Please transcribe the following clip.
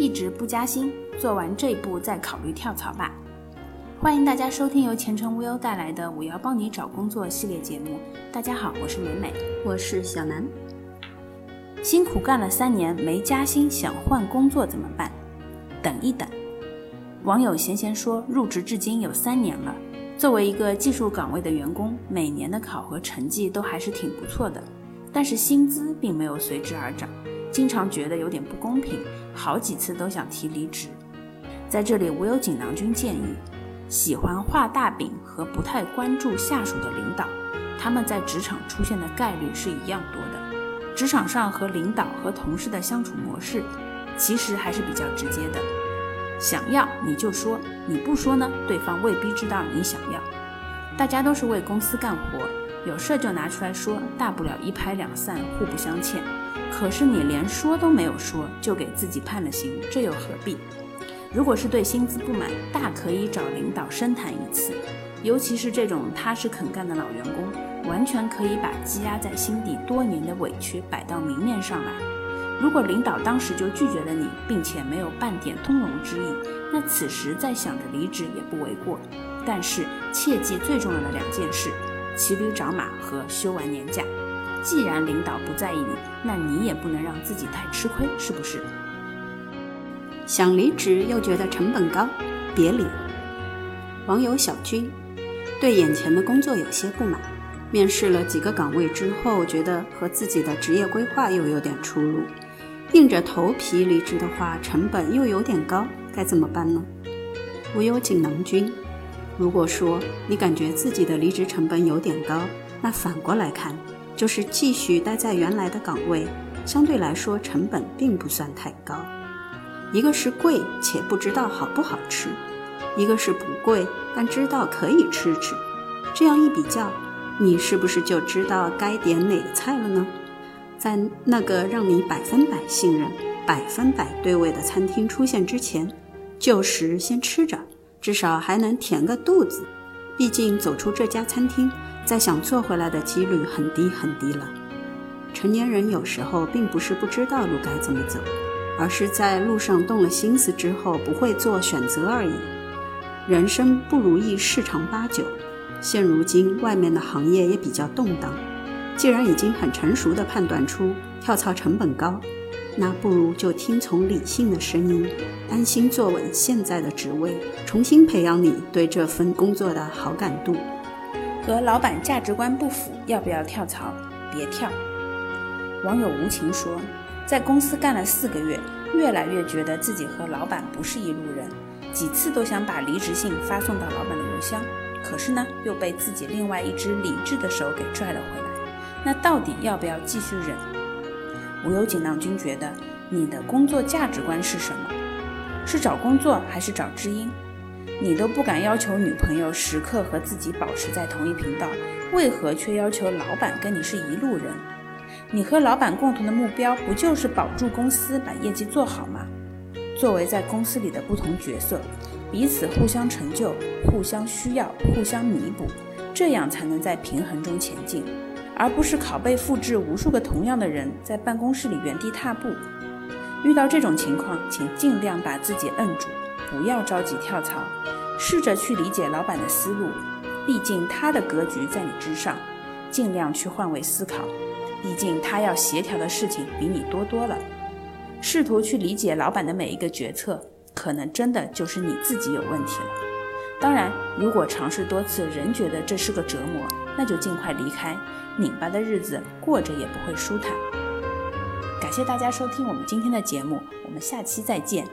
一直不加薪，做完这一步再考虑跳槽吧。欢迎大家收听由前程无忧带来的“我要帮你找工作”系列节目。大家好，我是美美，我是小南。辛苦干了三年没加薪，想换工作怎么办？等一等。网友闲闲说，入职至今有三年了，作为一个技术岗位的员工，每年的考核成绩都还是挺不错的，但是薪资并没有随之而涨，经常觉得有点不公平，好几次都想提离职。在这里，我有锦囊君建议。喜欢画大饼和不太关注下属的领导，他们在职场出现的概率是一样多的。职场上和领导和同事的相处模式，其实还是比较直接的。想要你就说，你不说呢，对方未必知道你想要。大家都是为公司干活，有事就拿出来说，大不了一拍两散，互不相欠。可是你连说都没有说，就给自己判了刑，这又何必？如果是对薪资不满，大可以找领导深谈一次。尤其是这种踏实肯干的老员工，完全可以把积压在心底多年的委屈摆到明面上来。如果领导当时就拒绝了你，并且没有半点通融之意，那此时再想着离职也不为过。但是切记最重要的两件事：骑驴找马和休完年假。既然领导不在意你，那你也不能让自己太吃亏，是不是？想离职又觉得成本高，别离。网友小军对眼前的工作有些不满，面试了几个岗位之后，觉得和自己的职业规划又有点出入，硬着头皮离职的话，成本又有点高，该怎么办呢？无忧锦囊君，如果说你感觉自己的离职成本有点高，那反过来看，就是继续待在原来的岗位，相对来说成本并不算太高。一个是贵且不知道好不好吃，一个是不贵但知道可以吃吃。这样一比较，你是不是就知道该点哪个菜了呢？在那个让你百分百信任、百分百对味的餐厅出现之前，旧时先吃着，至少还能填个肚子。毕竟走出这家餐厅，再想做回来的几率很低很低了。成年人有时候并不是不知道路该怎么走。而是在路上动了心思之后不会做选择而已。人生不如意事常八九，现如今外面的行业也比较动荡。既然已经很成熟的判断出跳槽成本高，那不如就听从理性的声音，安心坐稳现在的职位，重新培养你对这份工作的好感度。和老板价值观不符，要不要跳槽？别跳。网友无情说。在公司干了四个月，越来越觉得自己和老板不是一路人，几次都想把离职信发送到老板的邮箱，可是呢，又被自己另外一只理智的手给拽了回来。那到底要不要继续忍？无忧锦囊君觉得，你的工作价值观是什么？是找工作还是找知音？你都不敢要求女朋友时刻和自己保持在同一频道，为何却要求老板跟你是一路人？你和老板共同的目标不就是保住公司，把业绩做好吗？作为在公司里的不同角色，彼此互相成就、互相需要、互相弥补，这样才能在平衡中前进，而不是拷贝复制无数个同样的人在办公室里原地踏步。遇到这种情况，请尽量把自己摁住，不要着急跳槽，试着去理解老板的思路，毕竟他的格局在你之上，尽量去换位思考。毕竟他要协调的事情比你多多了，试图去理解老板的每一个决策，可能真的就是你自己有问题了。当然，如果尝试多次仍觉得这是个折磨，那就尽快离开，拧巴的日子过着也不会舒坦。感谢大家收听我们今天的节目，我们下期再见。